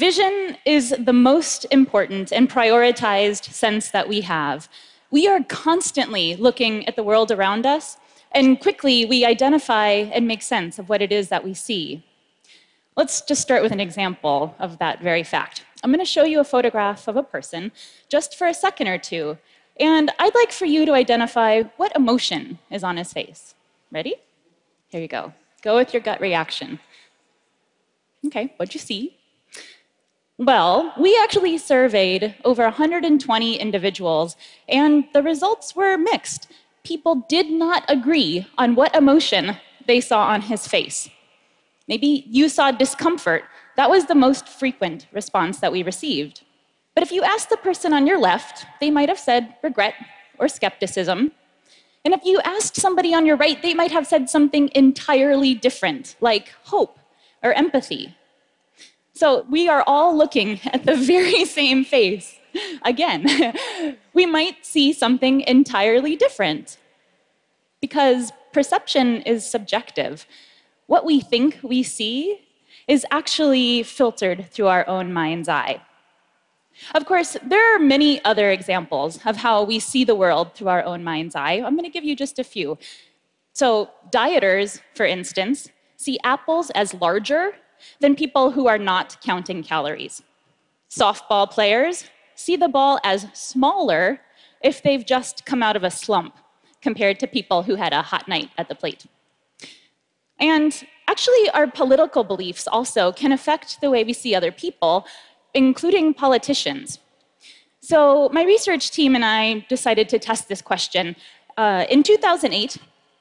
vision is the most important and prioritized sense that we have. We are constantly looking at the world around us, and quickly we identify and make sense of what it is that we see. Let's just start with an example of that very fact. I'm going to show you a photograph of a person just for a second or two, and I'd like for you to identify what emotion is on his face. Ready? Here you go. Go with your gut reaction. Okay, what'd you see? Well, we actually surveyed over 120 individuals, and the results were mixed. People did not agree on what emotion they saw on his face. Maybe you saw discomfort. That was the most frequent response that we received. But if you asked the person on your left, they might have said regret or skepticism. And if you asked somebody on your right, they might have said something entirely different, like hope or empathy. So we are all looking at the very same face. Again, we might see something entirely different because perception is subjective what we think we see is actually filtered through our own mind's eye. Of course, there are many other examples of how we see the world through our own mind's eye. I'm going to give you just a few. So, dieters, for instance, see apples as larger than people who are not counting calories. Softball players see the ball as smaller if they've just come out of a slump compared to people who had a hot night at the plate. And actually, our political beliefs also can affect the way we see other people, including politicians. So, my research team and I decided to test this question. Uh, in 2008,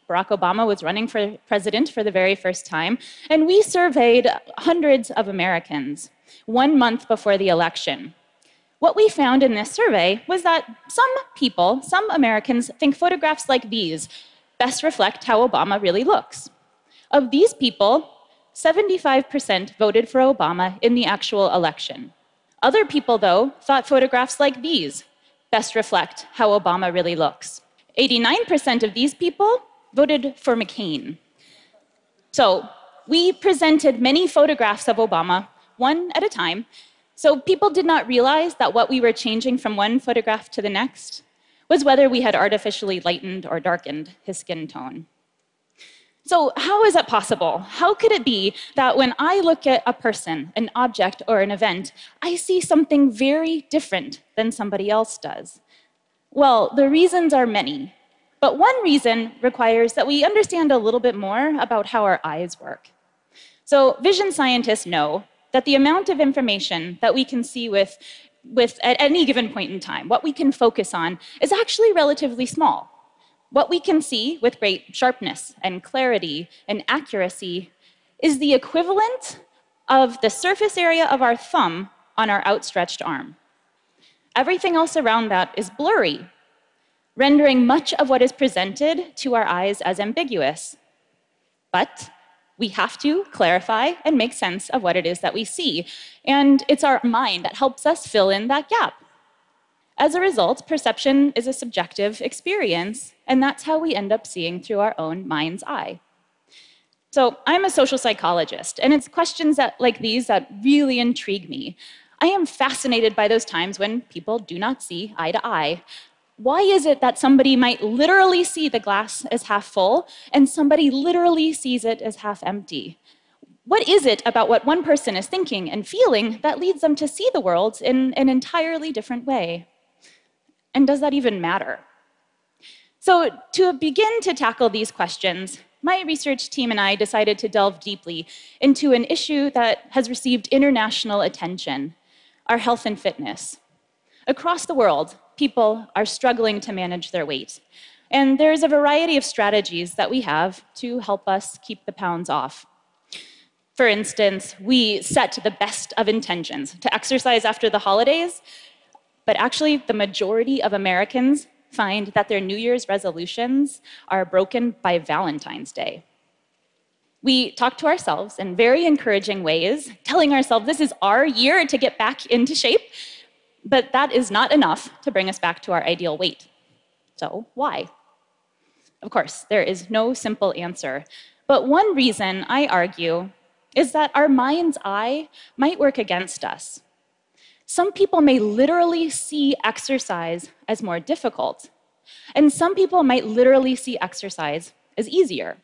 Barack Obama was running for president for the very first time, and we surveyed hundreds of Americans one month before the election. What we found in this survey was that some people, some Americans, think photographs like these best reflect how Obama really looks. Of these people, 75% voted for Obama in the actual election. Other people, though, thought photographs like these best reflect how Obama really looks. 89% of these people voted for McCain. So we presented many photographs of Obama, one at a time, so people did not realize that what we were changing from one photograph to the next was whether we had artificially lightened or darkened his skin tone. So, how is that possible? How could it be that when I look at a person, an object, or an event, I see something very different than somebody else does? Well, the reasons are many, but one reason requires that we understand a little bit more about how our eyes work. So, vision scientists know that the amount of information that we can see with, with at any given point in time, what we can focus on, is actually relatively small. What we can see with great sharpness and clarity and accuracy is the equivalent of the surface area of our thumb on our outstretched arm. Everything else around that is blurry, rendering much of what is presented to our eyes as ambiguous. But we have to clarify and make sense of what it is that we see. And it's our mind that helps us fill in that gap. As a result, perception is a subjective experience, and that's how we end up seeing through our own mind's eye. So, I'm a social psychologist, and it's questions that, like these that really intrigue me. I am fascinated by those times when people do not see eye to eye. Why is it that somebody might literally see the glass as half full and somebody literally sees it as half empty? What is it about what one person is thinking and feeling that leads them to see the world in an entirely different way? And does that even matter? So, to begin to tackle these questions, my research team and I decided to delve deeply into an issue that has received international attention our health and fitness. Across the world, people are struggling to manage their weight. And there's a variety of strategies that we have to help us keep the pounds off. For instance, we set the best of intentions to exercise after the holidays but actually, the majority of Americans find that their New Year's resolutions are broken by Valentine's Day. We talk to ourselves in very encouraging ways, telling ourselves this is our year to get back into shape, but that is not enough to bring us back to our ideal weight. So, why? Of course, there is no simple answer, but one reason I argue is that our mind's eye might work against us. Some people may literally see exercise as more difficult, and some people might literally see exercise as easier.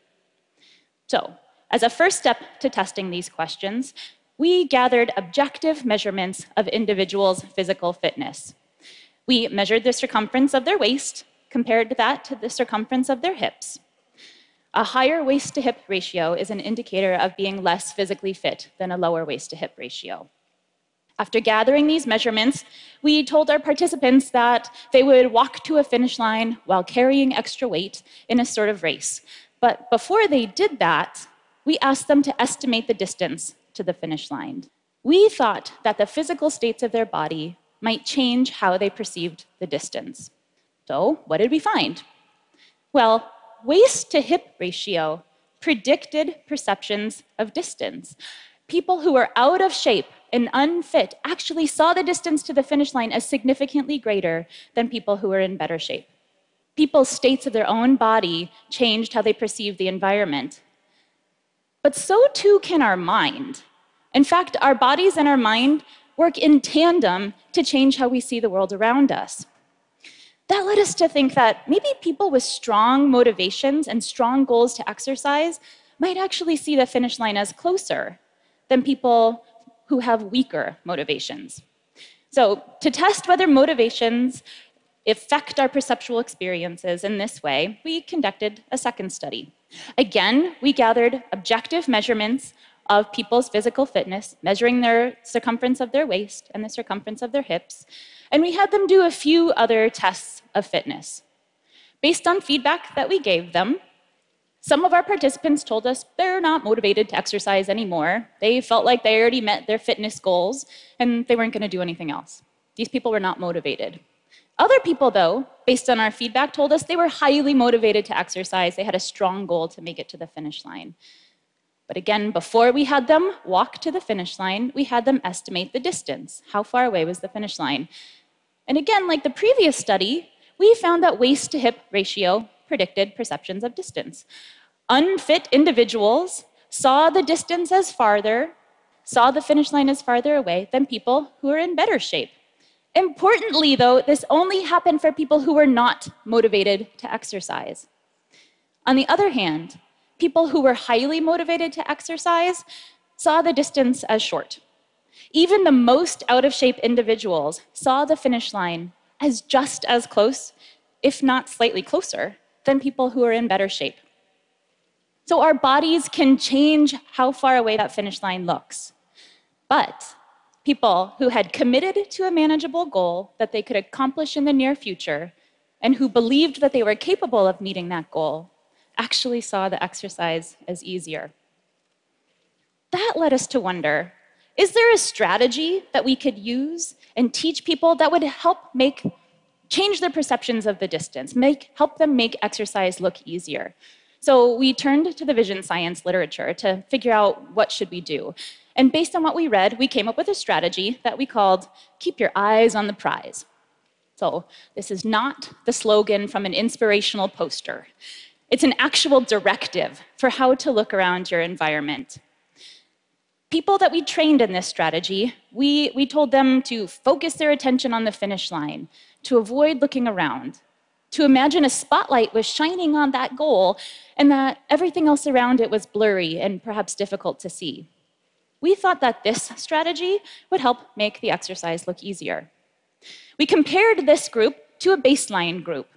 So, as a first step to testing these questions, we gathered objective measurements of individuals' physical fitness. We measured the circumference of their waist, compared that to the circumference of their hips. A higher waist to hip ratio is an indicator of being less physically fit than a lower waist to hip ratio. After gathering these measurements, we told our participants that they would walk to a finish line while carrying extra weight in a sort of race. But before they did that, we asked them to estimate the distance to the finish line. We thought that the physical states of their body might change how they perceived the distance. So, what did we find? Well, waist to hip ratio predicted perceptions of distance. People who were out of shape and unfit actually saw the distance to the finish line as significantly greater than people who were in better shape. People's states of their own body changed how they perceived the environment. But so too can our mind. In fact, our bodies and our mind work in tandem to change how we see the world around us. That led us to think that maybe people with strong motivations and strong goals to exercise might actually see the finish line as closer than people who have weaker motivations. So, to test whether motivations affect our perceptual experiences in this way, we conducted a second study. Again, we gathered objective measurements of people's physical fitness, measuring their circumference of their waist and the circumference of their hips, and we had them do a few other tests of fitness. Based on feedback that we gave them, some of our participants told us they're not motivated to exercise anymore. They felt like they already met their fitness goals and they weren't going to do anything else. These people were not motivated. Other people, though, based on our feedback, told us they were highly motivated to exercise. They had a strong goal to make it to the finish line. But again, before we had them walk to the finish line, we had them estimate the distance. How far away was the finish line? And again, like the previous study, we found that waist to hip ratio predicted perceptions of distance. Unfit individuals saw the distance as farther, saw the finish line as farther away than people who are in better shape. Importantly, though, this only happened for people who were not motivated to exercise. On the other hand, people who were highly motivated to exercise saw the distance as short. Even the most out of shape individuals saw the finish line as just as close, if not slightly closer, than people who are in better shape. So our bodies can change how far away that finish line looks. But people who had committed to a manageable goal that they could accomplish in the near future and who believed that they were capable of meeting that goal actually saw the exercise as easier. That led us to wonder is there a strategy that we could use and teach people that would help make change their perceptions of the distance, make help them make exercise look easier? So we turned to the vision science literature to figure out what should we do. And based on what we read, we came up with a strategy that we called keep your eyes on the prize. So this is not the slogan from an inspirational poster. It's an actual directive for how to look around your environment. People that we trained in this strategy, we, we told them to focus their attention on the finish line, to avoid looking around, to imagine a spotlight was shining on that goal and that everything else around it was blurry and perhaps difficult to see. We thought that this strategy would help make the exercise look easier. We compared this group to a baseline group.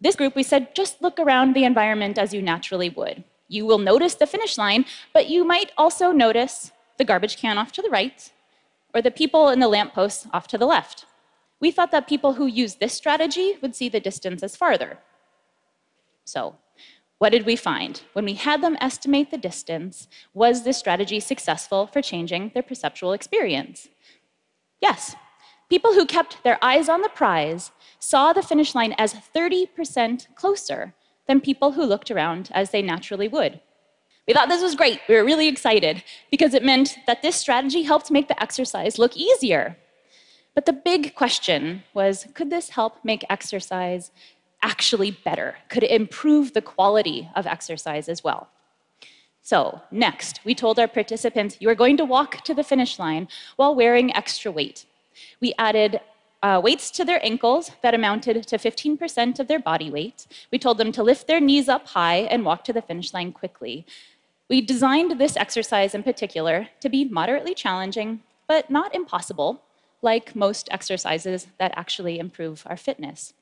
This group, we said, just look around the environment as you naturally would. You will notice the finish line, but you might also notice the garbage can off to the right or the people in the lamppost off to the left. We thought that people who use this strategy would see the distance as farther. So, what did we find? When we had them estimate the distance, was this strategy successful for changing their perceptual experience? Yes, People who kept their eyes on the prize saw the finish line as 30% closer than people who looked around as they naturally would. We thought this was great. We were really excited because it meant that this strategy helped make the exercise look easier. But the big question was could this help make exercise actually better? Could improve the quality of exercise as well? So, next, we told our participants you are going to walk to the finish line while wearing extra weight. We added uh, weights to their ankles that amounted to 15% of their body weight. We told them to lift their knees up high and walk to the finish line quickly. We designed this exercise in particular to be moderately challenging, but not impossible, like most exercises that actually improve our fitness.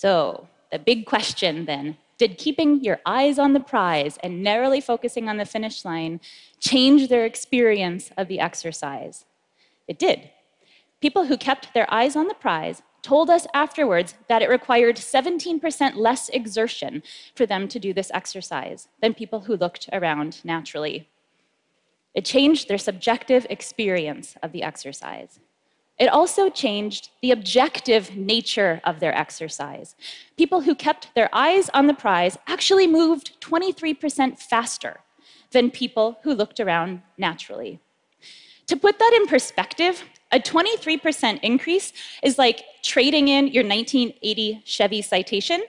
So, the big question then did keeping your eyes on the prize and narrowly focusing on the finish line change their experience of the exercise? It did. People who kept their eyes on the prize told us afterwards that it required 17% less exertion for them to do this exercise than people who looked around naturally. It changed their subjective experience of the exercise. It also changed the objective nature of their exercise. People who kept their eyes on the prize actually moved 23% faster than people who looked around naturally. To put that in perspective, a 23% increase is like trading in your 1980 Chevy Citation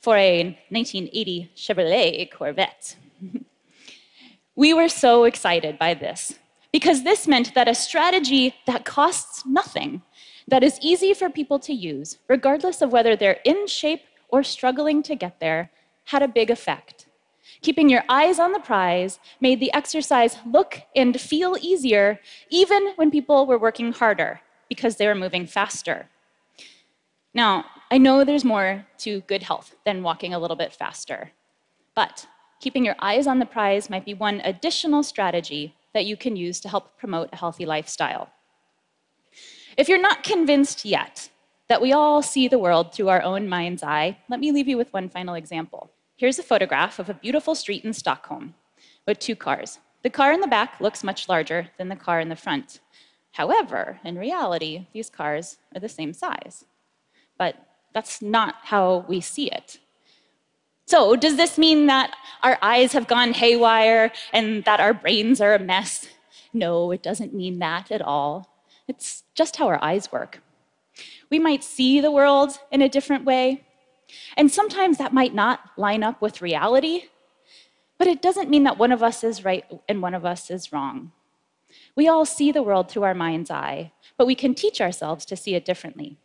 for a 1980 Chevrolet Corvette. we were so excited by this because this meant that a strategy that costs nothing, that is easy for people to use, regardless of whether they're in shape or struggling to get there, had a big effect. Keeping your eyes on the prize made the exercise look and feel easier, even when people were working harder because they were moving faster. Now, I know there's more to good health than walking a little bit faster, but keeping your eyes on the prize might be one additional strategy that you can use to help promote a healthy lifestyle. If you're not convinced yet that we all see the world through our own mind's eye, let me leave you with one final example. Here's a photograph of a beautiful street in Stockholm with two cars. The car in the back looks much larger than the car in the front. However, in reality, these cars are the same size. But that's not how we see it. So, does this mean that our eyes have gone haywire and that our brains are a mess? No, it doesn't mean that at all. It's just how our eyes work. We might see the world in a different way, and sometimes that might not line up with reality, but it doesn't mean that one of us is right and one of us is wrong. We all see the world through our mind's eye, but we can teach ourselves to see it differently.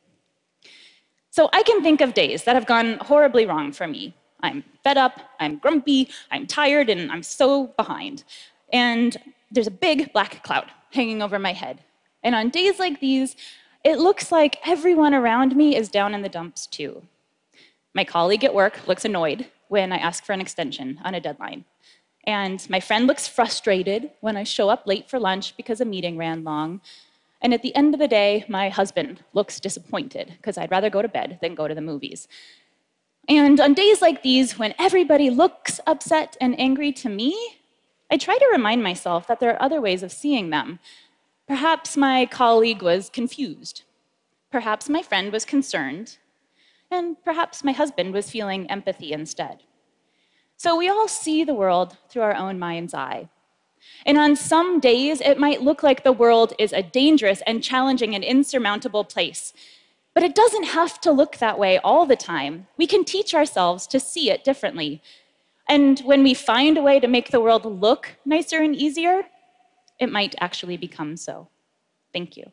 So I can think of days that have gone horribly wrong for me I'm fed up, I'm grumpy, I'm tired, and I'm so behind. And there's a big black cloud hanging over my head. And on days like these, it looks like everyone around me is down in the dumps too. My colleague at work looks annoyed when I ask for an extension on a deadline. And my friend looks frustrated when I show up late for lunch because a meeting ran long. And at the end of the day, my husband looks disappointed because I'd rather go to bed than go to the movies. And on days like these, when everybody looks upset and angry to me, I try to remind myself that there are other ways of seeing them. Perhaps my colleague was confused. Perhaps my friend was concerned. And perhaps my husband was feeling empathy instead. So we all see the world through our own mind's eye. And on some days, it might look like the world is a dangerous and challenging and insurmountable place. But it doesn't have to look that way all the time. We can teach ourselves to see it differently. And when we find a way to make the world look nicer and easier, it might actually become so. Thank you.